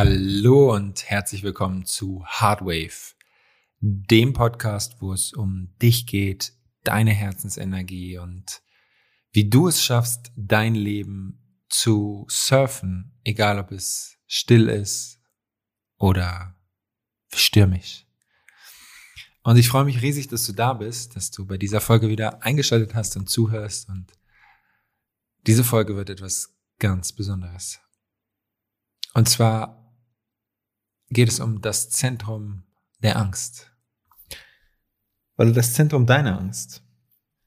Hallo und herzlich willkommen zu Hardwave, dem Podcast, wo es um dich geht, deine Herzensenergie und wie du es schaffst, dein Leben zu surfen, egal ob es still ist oder stürmisch. Und ich freue mich riesig, dass du da bist, dass du bei dieser Folge wieder eingeschaltet hast und zuhörst. Und diese Folge wird etwas ganz Besonderes. Und zwar geht es um das Zentrum der Angst. Oder das Zentrum deiner Angst.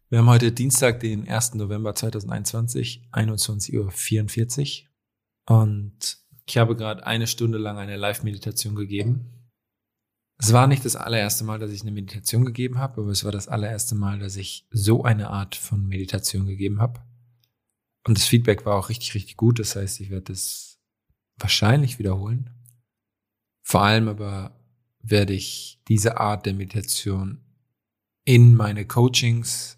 Wir haben heute Dienstag, den 1. November 2021, 21.44 Uhr. Und ich habe gerade eine Stunde lang eine Live-Meditation gegeben. Es war nicht das allererste Mal, dass ich eine Meditation gegeben habe, aber es war das allererste Mal, dass ich so eine Art von Meditation gegeben habe. Und das Feedback war auch richtig, richtig gut. Das heißt, ich werde das wahrscheinlich wiederholen. Vor allem aber werde ich diese Art der Meditation in meine Coachings,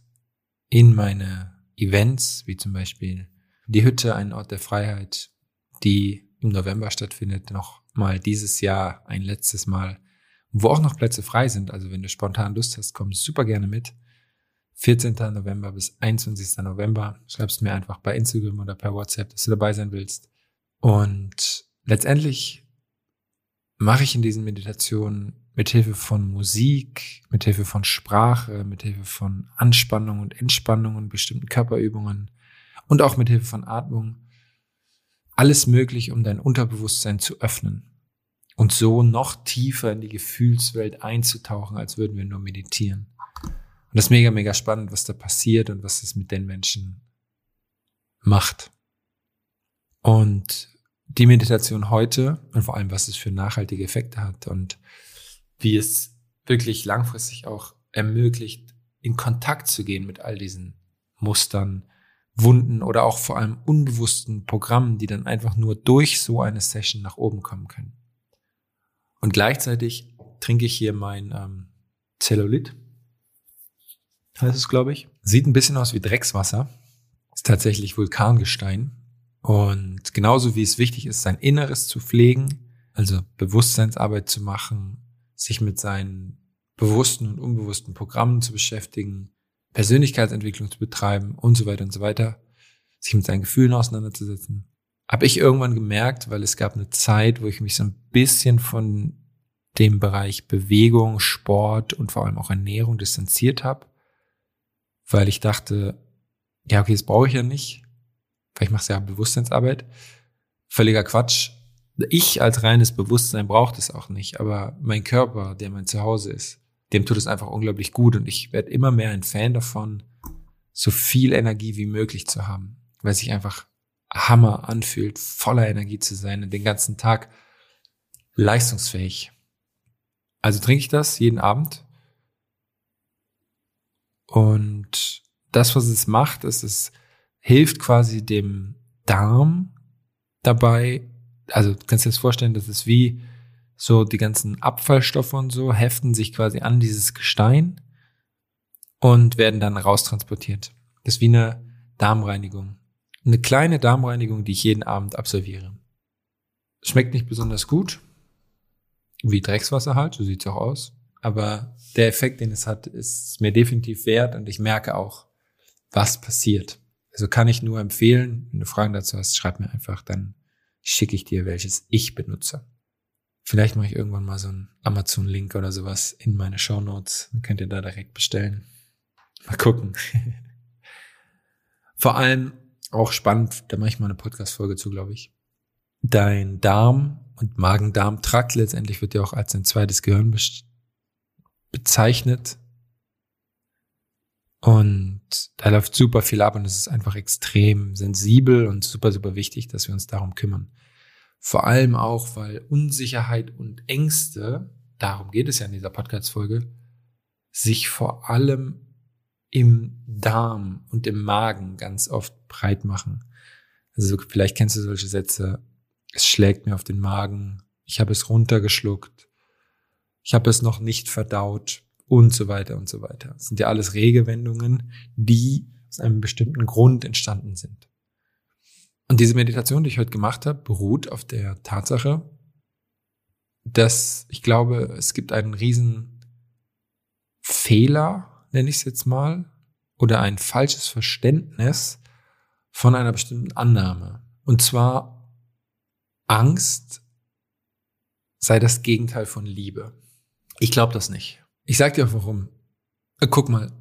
in meine Events, wie zum Beispiel die Hütte, ein Ort der Freiheit, die im November stattfindet, noch mal dieses Jahr ein letztes Mal, wo auch noch Plätze frei sind. Also wenn du spontan Lust hast, komm super gerne mit. 14. November bis 21. November. Schreibst mir einfach bei Instagram oder per WhatsApp, dass du dabei sein willst. Und letztendlich mache ich in diesen Meditationen mit Hilfe von Musik, mit Hilfe von Sprache, mit Hilfe von Anspannung und Entspannung und bestimmten Körperübungen und auch mit Hilfe von Atmung alles möglich, um dein Unterbewusstsein zu öffnen und so noch tiefer in die Gefühlswelt einzutauchen, als würden wir nur meditieren. Und das ist mega, mega spannend, was da passiert und was es mit den Menschen macht. Und die Meditation heute und vor allem, was es für nachhaltige Effekte hat und wie es wirklich langfristig auch ermöglicht, in Kontakt zu gehen mit all diesen Mustern, Wunden oder auch vor allem unbewussten Programmen, die dann einfach nur durch so eine Session nach oben kommen können. Und gleichzeitig trinke ich hier mein ähm, Zellulit, heißt es, glaube ich. Sieht ein bisschen aus wie Dreckswasser. Ist tatsächlich Vulkangestein. Und genauso wie es wichtig ist, sein Inneres zu pflegen, also Bewusstseinsarbeit zu machen, sich mit seinen bewussten und unbewussten Programmen zu beschäftigen, Persönlichkeitsentwicklung zu betreiben und so weiter und so weiter, sich mit seinen Gefühlen auseinanderzusetzen, habe ich irgendwann gemerkt, weil es gab eine Zeit, wo ich mich so ein bisschen von dem Bereich Bewegung, Sport und vor allem auch Ernährung distanziert habe, weil ich dachte, ja, okay, das brauche ich ja nicht vielleicht machst du ja Bewusstseinsarbeit. Völliger Quatsch. Ich als reines Bewusstsein brauche das auch nicht, aber mein Körper, der mein Zuhause ist, dem tut es einfach unglaublich gut und ich werde immer mehr ein Fan davon, so viel Energie wie möglich zu haben, weil sich einfach Hammer anfühlt, voller Energie zu sein und den ganzen Tag leistungsfähig. Also trinke ich das jeden Abend und das, was es macht, ist, es hilft quasi dem Darm dabei, also du kannst dir das vorstellen, das ist wie so die ganzen Abfallstoffe und so heften sich quasi an dieses Gestein und werden dann raustransportiert. Das ist wie eine Darmreinigung. Eine kleine Darmreinigung, die ich jeden Abend absolviere. Schmeckt nicht besonders gut, wie Dreckswasser halt, so sieht's auch aus. Aber der Effekt, den es hat, ist mir definitiv wert und ich merke auch, was passiert. Also kann ich nur empfehlen, wenn du Fragen dazu hast, schreib mir einfach, dann schicke ich dir, welches ich benutze. Vielleicht mache ich irgendwann mal so einen Amazon-Link oder sowas in meine Show Notes. Dann könnt ihr da direkt bestellen. Mal gucken. Vor allem auch spannend, da mache ich mal eine Podcast-Folge zu, glaube ich. Dein Darm und Magen-Darm-Trakt letztendlich wird ja auch als ein zweites Gehirn bezeichnet. Und da läuft super viel ab und es ist einfach extrem sensibel und super, super wichtig, dass wir uns darum kümmern. Vor allem auch, weil Unsicherheit und Ängste, darum geht es ja in dieser Podcast-Folge, sich vor allem im Darm und im Magen ganz oft breit machen. Also vielleicht kennst du solche Sätze, es schlägt mir auf den Magen, ich habe es runtergeschluckt, ich habe es noch nicht verdaut, und so weiter und so weiter. Das sind ja alles Regewendungen, die aus einem bestimmten Grund entstanden sind. Und diese Meditation, die ich heute gemacht habe, beruht auf der Tatsache, dass ich glaube, es gibt einen riesen Fehler, nenne ich es jetzt mal, oder ein falsches Verständnis von einer bestimmten Annahme. Und zwar Angst sei das Gegenteil von Liebe. Ich glaube das nicht. Ich sage dir auch warum. Äh, guck mal.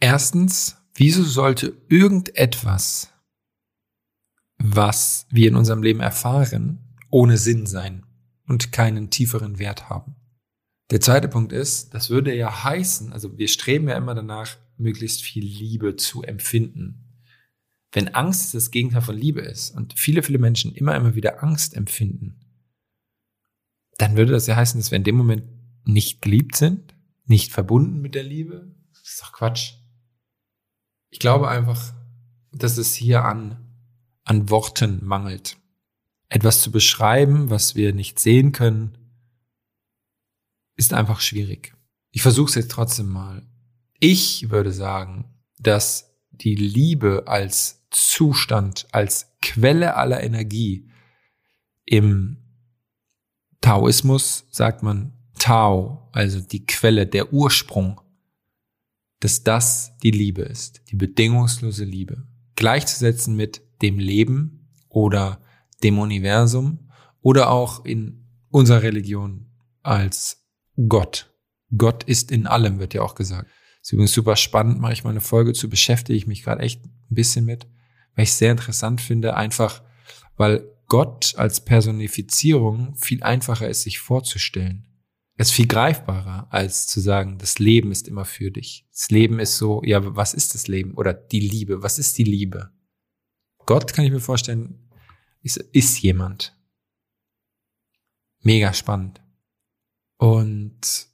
Erstens, wieso sollte irgendetwas, was wir in unserem Leben erfahren, ohne Sinn sein und keinen tieferen Wert haben? Der zweite Punkt ist, das würde ja heißen, also wir streben ja immer danach, möglichst viel Liebe zu empfinden. Wenn Angst das Gegenteil von Liebe ist und viele, viele Menschen immer, immer wieder Angst empfinden, dann würde das ja heißen, dass wir in dem Moment nicht geliebt sind, nicht verbunden mit der Liebe. Das ist doch Quatsch. Ich glaube einfach, dass es hier an, an Worten mangelt. Etwas zu beschreiben, was wir nicht sehen können, ist einfach schwierig. Ich versuche es jetzt trotzdem mal. Ich würde sagen, dass die Liebe als Zustand, als Quelle aller Energie im Taoismus sagt man Tao, also die Quelle, der Ursprung, dass das die Liebe ist, die bedingungslose Liebe. Gleichzusetzen mit dem Leben oder dem Universum oder auch in unserer Religion als Gott. Gott ist in allem, wird ja auch gesagt. ist übrigens super spannend, mache ich mal eine Folge zu, beschäftige ich mich gerade echt ein bisschen mit, weil ich es sehr interessant finde, einfach weil Gott als Personifizierung viel einfacher ist, sich vorzustellen. Es ist viel greifbarer, als zu sagen, das Leben ist immer für dich. Das Leben ist so, ja, was ist das Leben? Oder die Liebe, was ist die Liebe? Gott, kann ich mir vorstellen, ist, ist jemand. Mega spannend. Und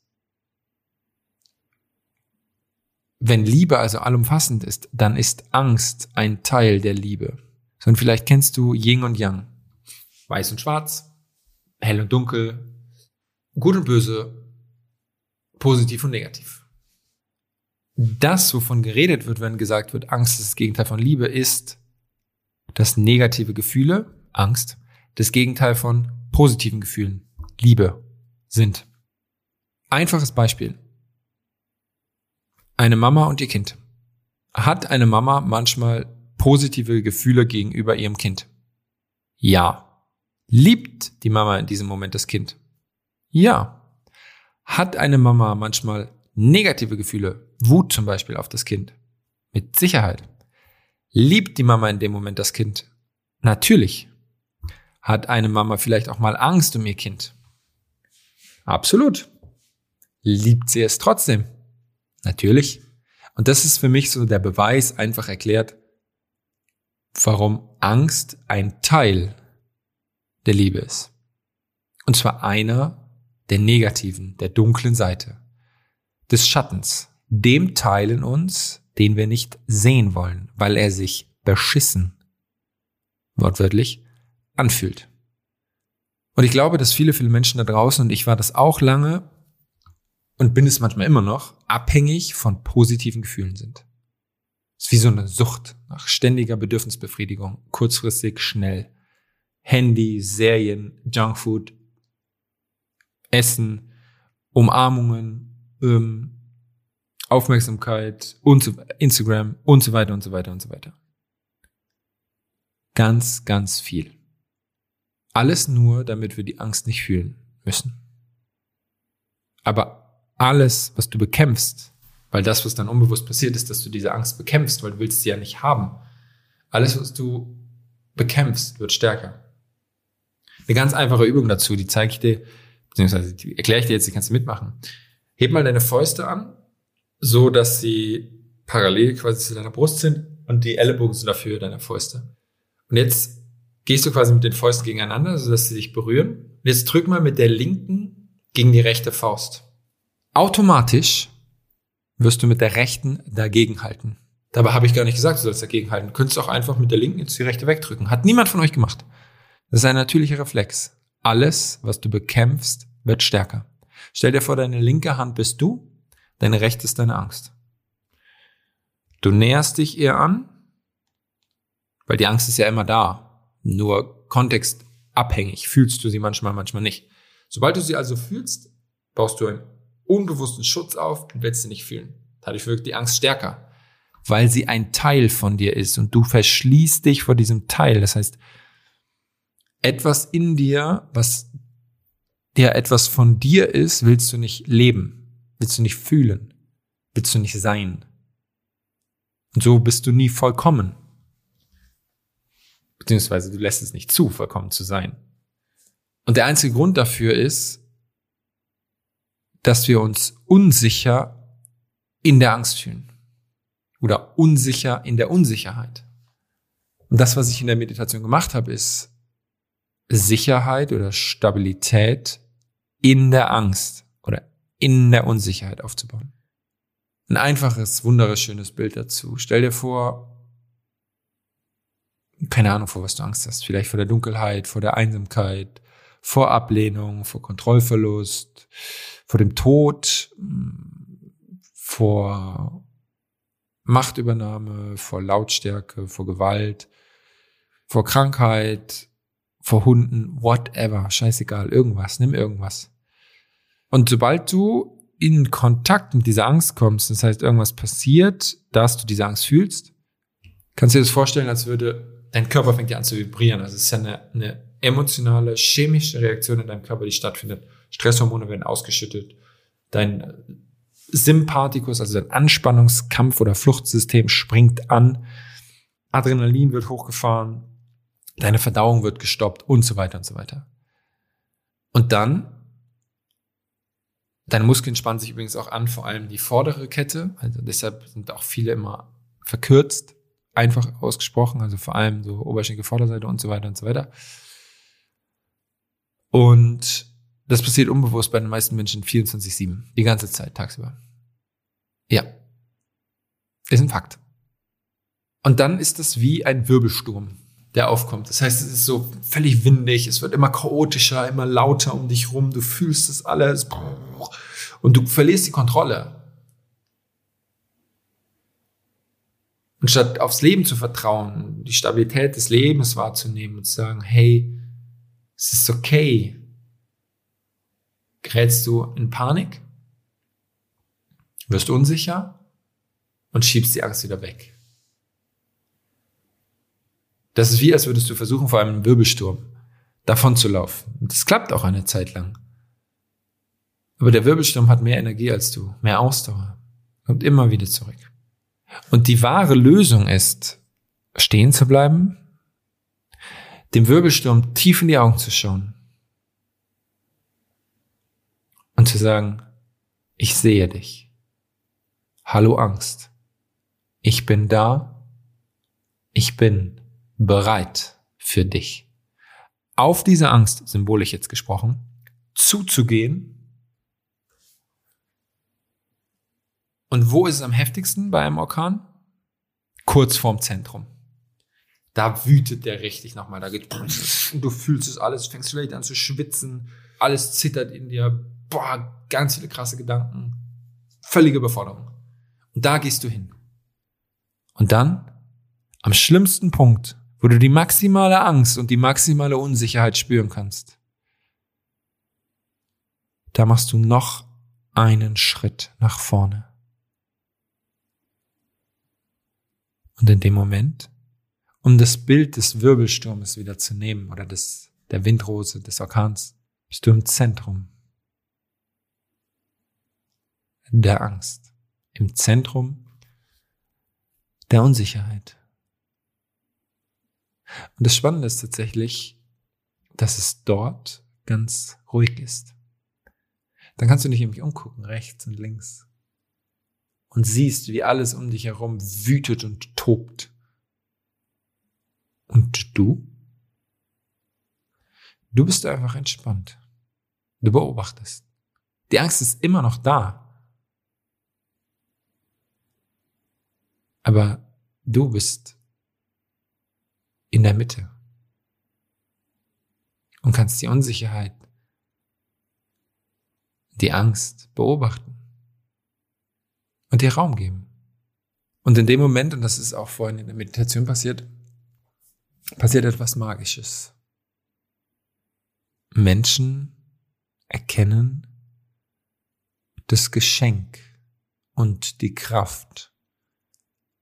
wenn Liebe also allumfassend ist, dann ist Angst ein Teil der Liebe. So, und vielleicht kennst du Yin und Yang. Weiß und Schwarz, hell und dunkel, gut und böse, positiv und negativ. Das, wovon geredet wird, wenn gesagt wird, Angst ist das Gegenteil von Liebe, ist, dass negative Gefühle, Angst, das Gegenteil von positiven Gefühlen, Liebe, sind. Einfaches Beispiel. Eine Mama und ihr Kind. Hat eine Mama manchmal positive Gefühle gegenüber ihrem Kind? Ja. Liebt die Mama in diesem Moment das Kind? Ja. Hat eine Mama manchmal negative Gefühle, Wut zum Beispiel auf das Kind? Mit Sicherheit. Liebt die Mama in dem Moment das Kind? Natürlich. Hat eine Mama vielleicht auch mal Angst um ihr Kind? Absolut liebt sie es trotzdem. Natürlich. Und das ist für mich so der Beweis einfach erklärt, warum Angst ein Teil der Liebe ist. Und zwar einer der negativen, der dunklen Seite, des Schattens, dem Teil in uns, den wir nicht sehen wollen, weil er sich beschissen, wortwörtlich, anfühlt. Und ich glaube, dass viele, viele Menschen da draußen, und ich war das auch lange, und bin es manchmal immer noch, abhängig von positiven Gefühlen sind. Es ist wie so eine Sucht nach ständiger Bedürfnisbefriedigung, kurzfristig, schnell. Handy, Serien, Junkfood, Essen, Umarmungen, ähm, Aufmerksamkeit und so, Instagram und so weiter und so weiter und so weiter. Ganz, ganz viel. Alles nur, damit wir die Angst nicht fühlen müssen. Aber alles, was du bekämpfst, weil das, was dann unbewusst passiert ist, dass du diese Angst bekämpfst, weil du willst sie ja nicht haben. Alles, was du bekämpfst, wird stärker. Eine ganz einfache Übung dazu, die zeige ich dir, beziehungsweise die erkläre ich dir jetzt, die kannst du mitmachen. Heb mal deine Fäuste an, so dass sie parallel quasi zu deiner Brust sind und die Ellenbogen sind dafür deiner Fäuste. Und jetzt gehst du quasi mit den Fäusten gegeneinander, so dass sie sich berühren. Und jetzt drück mal mit der linken gegen die rechte Faust. Automatisch wirst du mit der rechten dagegenhalten. Dabei habe ich gar nicht gesagt, du sollst dagegenhalten. Du könntest auch einfach mit der linken jetzt die rechte wegdrücken. Hat niemand von euch gemacht. Das ist ein natürlicher Reflex. Alles, was du bekämpfst, wird stärker. Stell dir vor, deine linke Hand bist du, deine rechte ist deine Angst. Du näherst dich ihr an, weil die Angst ist ja immer da. Nur kontextabhängig fühlst du sie manchmal, manchmal nicht. Sobald du sie also fühlst, baust du einen unbewussten Schutz auf und willst sie nicht fühlen. Dadurch wirkt die Angst stärker, weil sie ein Teil von dir ist und du verschließt dich vor diesem Teil. Das heißt, etwas in dir, was der etwas von dir ist, willst du nicht leben, willst du nicht fühlen, willst du nicht sein. Und so bist du nie vollkommen. Beziehungsweise du lässt es nicht zu, vollkommen zu sein. Und der einzige Grund dafür ist, dass wir uns unsicher in der Angst fühlen oder unsicher in der Unsicherheit. Und das, was ich in der Meditation gemacht habe, ist Sicherheit oder Stabilität in der Angst oder in der Unsicherheit aufzubauen. Ein einfaches, wunderschönes Bild dazu. Stell dir vor, keine Ahnung, vor was du Angst hast. Vielleicht vor der Dunkelheit, vor der Einsamkeit, vor Ablehnung, vor Kontrollverlust, vor dem Tod, vor Machtübernahme, vor Lautstärke, vor Gewalt, vor Krankheit, vor Hunden, whatever, scheißegal, irgendwas, nimm irgendwas. Und sobald du in Kontakt mit dieser Angst kommst, das heißt, irgendwas passiert, dass du diese Angst fühlst, kannst du dir das vorstellen, als würde dein Körper fängt ja an zu vibrieren. Also es ist ja eine, eine emotionale, chemische Reaktion in deinem Körper, die stattfindet. Stresshormone werden ausgeschüttet. Dein Sympathikus, also dein Anspannungskampf- oder Fluchtsystem springt an. Adrenalin wird hochgefahren. Deine Verdauung wird gestoppt und so weiter und so weiter. Und dann Deine Muskeln spannen sich übrigens auch an, vor allem die vordere Kette. Also deshalb sind auch viele immer verkürzt, einfach ausgesprochen, also vor allem so Oberschenkel, Vorderseite und so weiter und so weiter. Und das passiert unbewusst bei den meisten Menschen 24-7, die ganze Zeit, tagsüber. Ja. Ist ein Fakt. Und dann ist das wie ein Wirbelsturm, der aufkommt. Das heißt, es ist so völlig windig, es wird immer chaotischer, immer lauter um dich rum, du fühlst das alles und du verlierst die Kontrolle. Und statt aufs Leben zu vertrauen, die Stabilität des Lebens wahrzunehmen und zu sagen, hey, es ist okay, gerätst du in Panik, wirst unsicher und schiebst die Angst wieder weg. Das ist wie, als würdest du versuchen, vor einem Wirbelsturm davon zu laufen. Und das klappt auch eine Zeit lang. Aber der Wirbelsturm hat mehr Energie als du, mehr Ausdauer, kommt immer wieder zurück. Und die wahre Lösung ist, stehen zu bleiben, dem Wirbelsturm tief in die Augen zu schauen und zu sagen, ich sehe dich. Hallo Angst. Ich bin da. Ich bin bereit für dich. Auf diese Angst, symbolisch jetzt gesprochen, zuzugehen. Und wo ist es am heftigsten bei einem Orkan? Kurz vorm Zentrum. Da wütet der richtig nochmal. Da geht und du fühlst es alles, fängst vielleicht an zu schwitzen, alles zittert in dir, boah, ganz viele krasse Gedanken, völlige Überforderung. Und da gehst du hin. Und dann, am schlimmsten Punkt, wo du die maximale Angst und die maximale Unsicherheit spüren kannst, da machst du noch einen Schritt nach vorne. Und in dem Moment, um das Bild des Wirbelsturmes wieder zu nehmen oder des, der Windrose, des Orkans, bist du im Zentrum der Angst, im Zentrum der Unsicherheit. Und das Spannende ist tatsächlich, dass es dort ganz ruhig ist. Dann kannst du dich nämlich umgucken, rechts und links. Und siehst, wie alles um dich herum wütet und tobt. Und du? Du bist einfach entspannt. Du beobachtest. Die Angst ist immer noch da. Aber du bist in der Mitte und kannst die Unsicherheit, die Angst beobachten und dir Raum geben. Und in dem Moment, und das ist auch vorhin in der Meditation passiert, passiert etwas Magisches. Menschen erkennen das Geschenk und die Kraft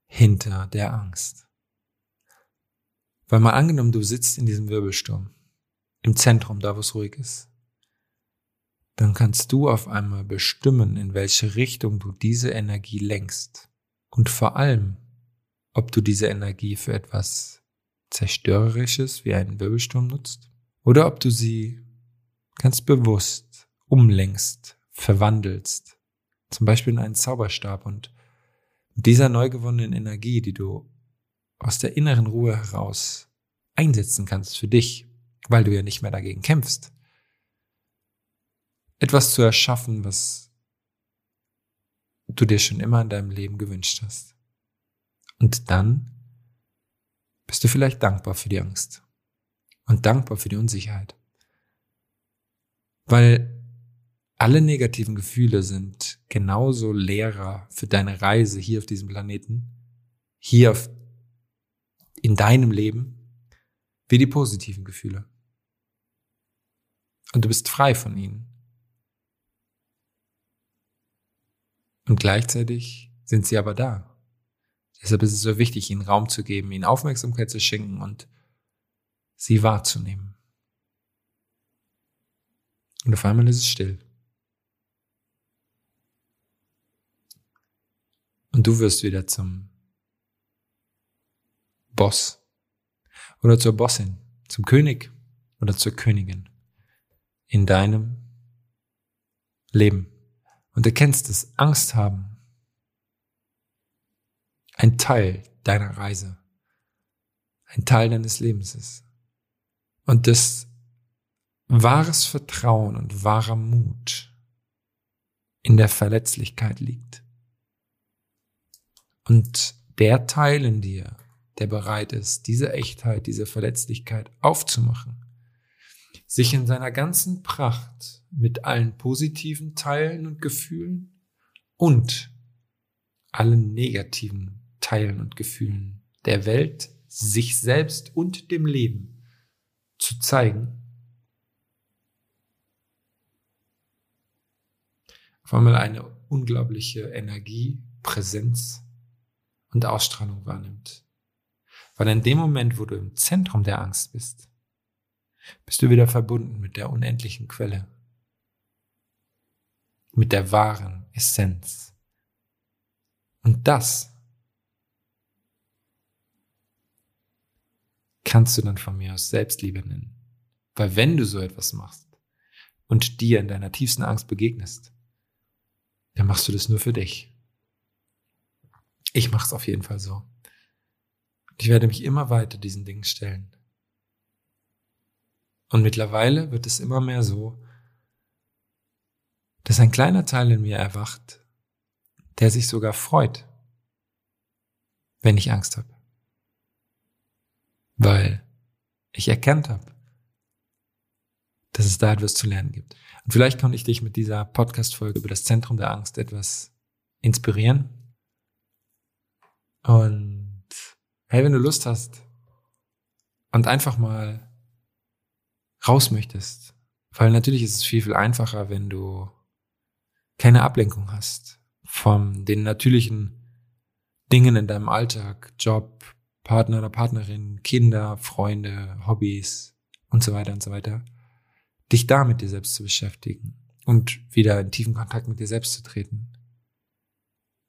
hinter der Angst. Weil mal angenommen, du sitzt in diesem Wirbelsturm, im Zentrum, da wo es ruhig ist, dann kannst du auf einmal bestimmen, in welche Richtung du diese Energie lenkst. Und vor allem, ob du diese Energie für etwas Zerstörerisches wie einen Wirbelsturm nutzt oder ob du sie ganz bewusst umlenkst, verwandelst, zum Beispiel in einen Zauberstab und mit dieser neu gewonnenen Energie, die du aus der inneren Ruhe heraus einsetzen kannst für dich, weil du ja nicht mehr dagegen kämpfst, etwas zu erschaffen, was du dir schon immer in deinem Leben gewünscht hast. Und dann bist du vielleicht dankbar für die Angst und dankbar für die Unsicherheit. Weil alle negativen Gefühle sind genauso Lehrer für deine Reise hier auf diesem Planeten, hier auf, in deinem Leben, wie die positiven Gefühle. Und du bist frei von ihnen. Und gleichzeitig sind sie aber da. Deshalb ist es so wichtig, ihnen Raum zu geben, ihnen Aufmerksamkeit zu schenken und sie wahrzunehmen. Und auf einmal ist es still. Und du wirst wieder zum Boss oder zur Bossin, zum König oder zur Königin in deinem Leben. Und du kennst es, Angst haben. Ein Teil deiner Reise. Ein Teil deines Lebens ist. Und das wahres Vertrauen und wahrer Mut in der Verletzlichkeit liegt. Und der Teil in dir, der bereit ist, diese Echtheit, diese Verletzlichkeit aufzumachen, sich in seiner ganzen Pracht mit allen positiven Teilen und Gefühlen und allen negativen Teilen und Gefühlen der Welt, sich selbst und dem Leben zu zeigen, auf einmal eine unglaubliche Energie, Präsenz und Ausstrahlung wahrnimmt. Weil in dem Moment, wo du im Zentrum der Angst bist, bist du wieder verbunden mit der unendlichen Quelle, mit der wahren Essenz. Und das kannst du dann von mir aus Selbstliebe nennen. Weil wenn du so etwas machst und dir in deiner tiefsten Angst begegnest, dann machst du das nur für dich. Ich mache es auf jeden Fall so. Ich werde mich immer weiter diesen Dingen stellen. Und mittlerweile wird es immer mehr so, dass ein kleiner Teil in mir erwacht, der sich sogar freut, wenn ich Angst habe. Weil ich erkannt habe, dass es da etwas zu lernen gibt. Und vielleicht konnte ich dich mit dieser Podcast-Folge über das Zentrum der Angst etwas inspirieren. Und hey, wenn du Lust hast und einfach mal raus möchtest, weil natürlich ist es viel, viel einfacher, wenn du keine Ablenkung hast von den natürlichen Dingen in deinem Alltag, Job, Partner oder Partnerin, Kinder, Freunde, Hobbys und so weiter und so weiter, dich da mit dir selbst zu beschäftigen und wieder in tiefen Kontakt mit dir selbst zu treten.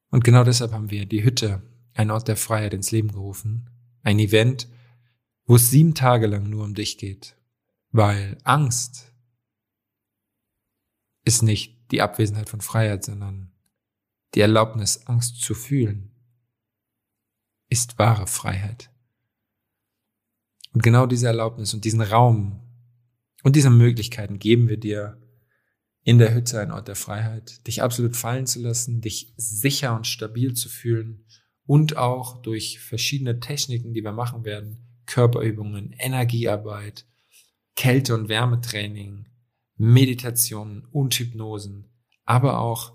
Und genau deshalb haben wir die Hütte, ein Ort der Freiheit, ins Leben gerufen. Ein Event, wo es sieben Tage lang nur um dich geht. Weil Angst ist nicht die Abwesenheit von Freiheit, sondern die Erlaubnis, Angst zu fühlen, ist wahre Freiheit. Und genau diese Erlaubnis und diesen Raum und diese Möglichkeiten geben wir dir in der Hütte, ein Ort der Freiheit, dich absolut fallen zu lassen, dich sicher und stabil zu fühlen und auch durch verschiedene Techniken, die wir machen werden, Körperübungen, Energiearbeit, Kälte- und Wärmetraining, Meditationen und Hypnosen, aber auch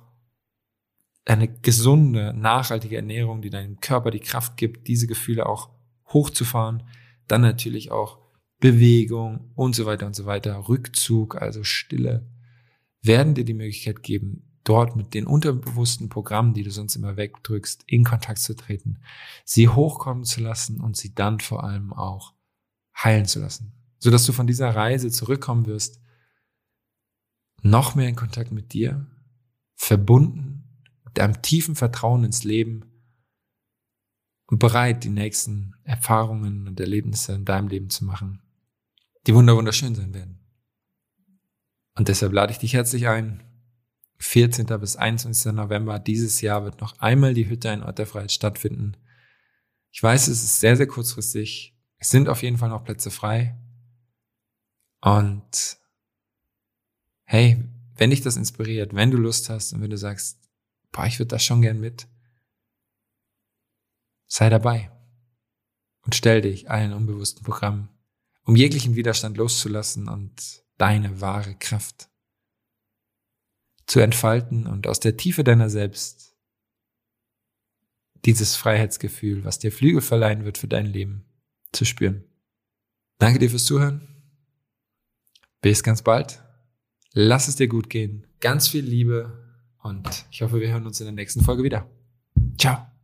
eine gesunde, nachhaltige Ernährung, die deinem Körper die Kraft gibt, diese Gefühle auch hochzufahren. Dann natürlich auch Bewegung und so weiter und so weiter, Rückzug, also Stille, werden dir die Möglichkeit geben, dort mit den unterbewussten Programmen, die du sonst immer wegdrückst, in Kontakt zu treten, sie hochkommen zu lassen und sie dann vor allem auch heilen zu lassen, so dass du von dieser Reise zurückkommen wirst, noch mehr in Kontakt mit dir, verbunden mit einem tiefen Vertrauen ins Leben und bereit, die nächsten Erfahrungen und Erlebnisse in deinem Leben zu machen, die wunderschön sein werden. Und deshalb lade ich dich herzlich ein. 14. bis 21. November dieses Jahr wird noch einmal die Hütte in Ort der Freiheit stattfinden. Ich weiß, es ist sehr, sehr kurzfristig. Es sind auf jeden Fall noch Plätze frei. Und hey, wenn dich das inspiriert, wenn du Lust hast und wenn du sagst, boah, ich würde das schon gern mit, sei dabei und stell dich allen unbewussten Programmen, um jeglichen Widerstand loszulassen und deine wahre Kraft zu entfalten und aus der Tiefe deiner selbst dieses Freiheitsgefühl, was dir Flügel verleihen wird für dein Leben, zu spüren. Danke dir fürs Zuhören. Bis ganz bald. Lass es dir gut gehen. Ganz viel Liebe und ich hoffe, wir hören uns in der nächsten Folge wieder. Ciao.